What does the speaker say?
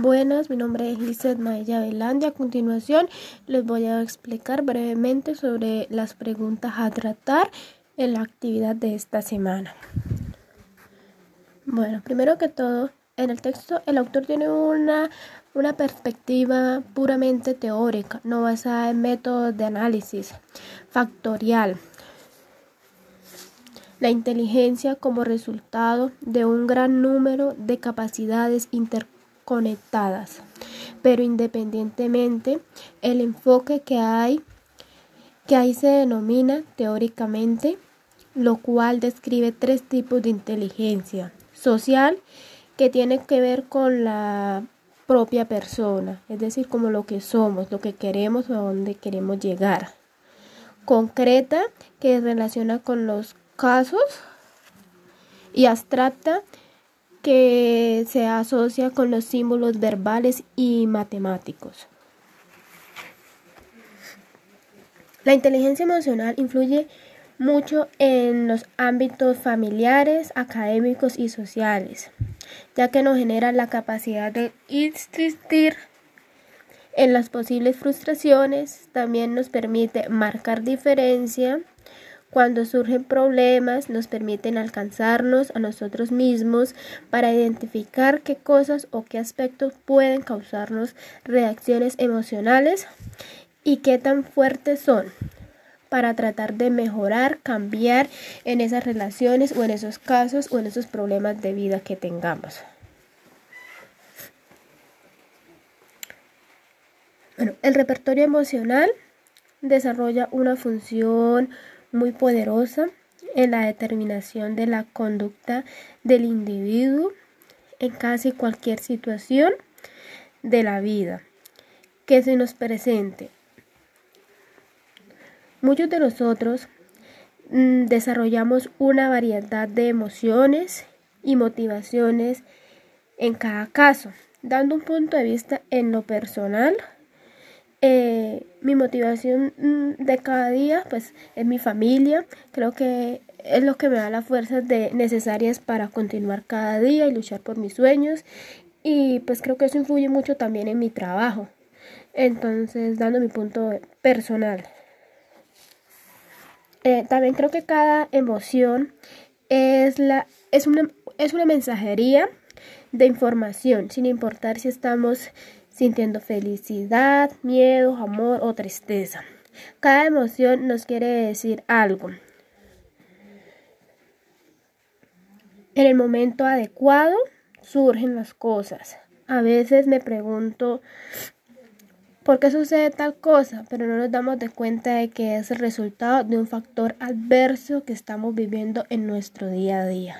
Buenas, mi nombre es Lizeth Maella Velandi. A continuación les voy a explicar brevemente sobre las preguntas a tratar en la actividad de esta semana. Bueno, primero que todo, en el texto el autor tiene una, una perspectiva puramente teórica, no basada en métodos de análisis factorial. La inteligencia como resultado de un gran número de capacidades interconectadas conectadas. Pero independientemente, el enfoque que hay, que ahí se denomina teóricamente, lo cual describe tres tipos de inteligencia. Social, que tiene que ver con la propia persona, es decir, como lo que somos, lo que queremos o a dónde queremos llegar. Concreta, que relaciona con los casos. Y abstracta, que se asocia con los símbolos verbales y matemáticos. La inteligencia emocional influye mucho en los ámbitos familiares, académicos y sociales, ya que nos genera la capacidad de insistir en las posibles frustraciones, también nos permite marcar diferencia cuando surgen problemas nos permiten alcanzarnos a nosotros mismos para identificar qué cosas o qué aspectos pueden causarnos reacciones emocionales y qué tan fuertes son para tratar de mejorar, cambiar en esas relaciones o en esos casos o en esos problemas de vida que tengamos. Bueno, el repertorio emocional desarrolla una función muy poderosa en la determinación de la conducta del individuo en casi cualquier situación de la vida que se nos presente. Muchos de nosotros mm, desarrollamos una variedad de emociones y motivaciones en cada caso, dando un punto de vista en lo personal mi motivación mm, de cada día pues es mi familia. Creo que es lo que me da las fuerzas de, necesarias para continuar cada día y luchar por mis sueños. Y pues creo que eso influye mucho también en mi trabajo. Entonces, dando mi punto personal. Eh, también creo que cada emoción es, la, es, una, es una mensajería de información, sin importar si estamos sintiendo felicidad, miedo, amor o tristeza. Cada emoción nos quiere decir algo. En el momento adecuado surgen las cosas. A veces me pregunto por qué sucede tal cosa, pero no nos damos de cuenta de que es el resultado de un factor adverso que estamos viviendo en nuestro día a día.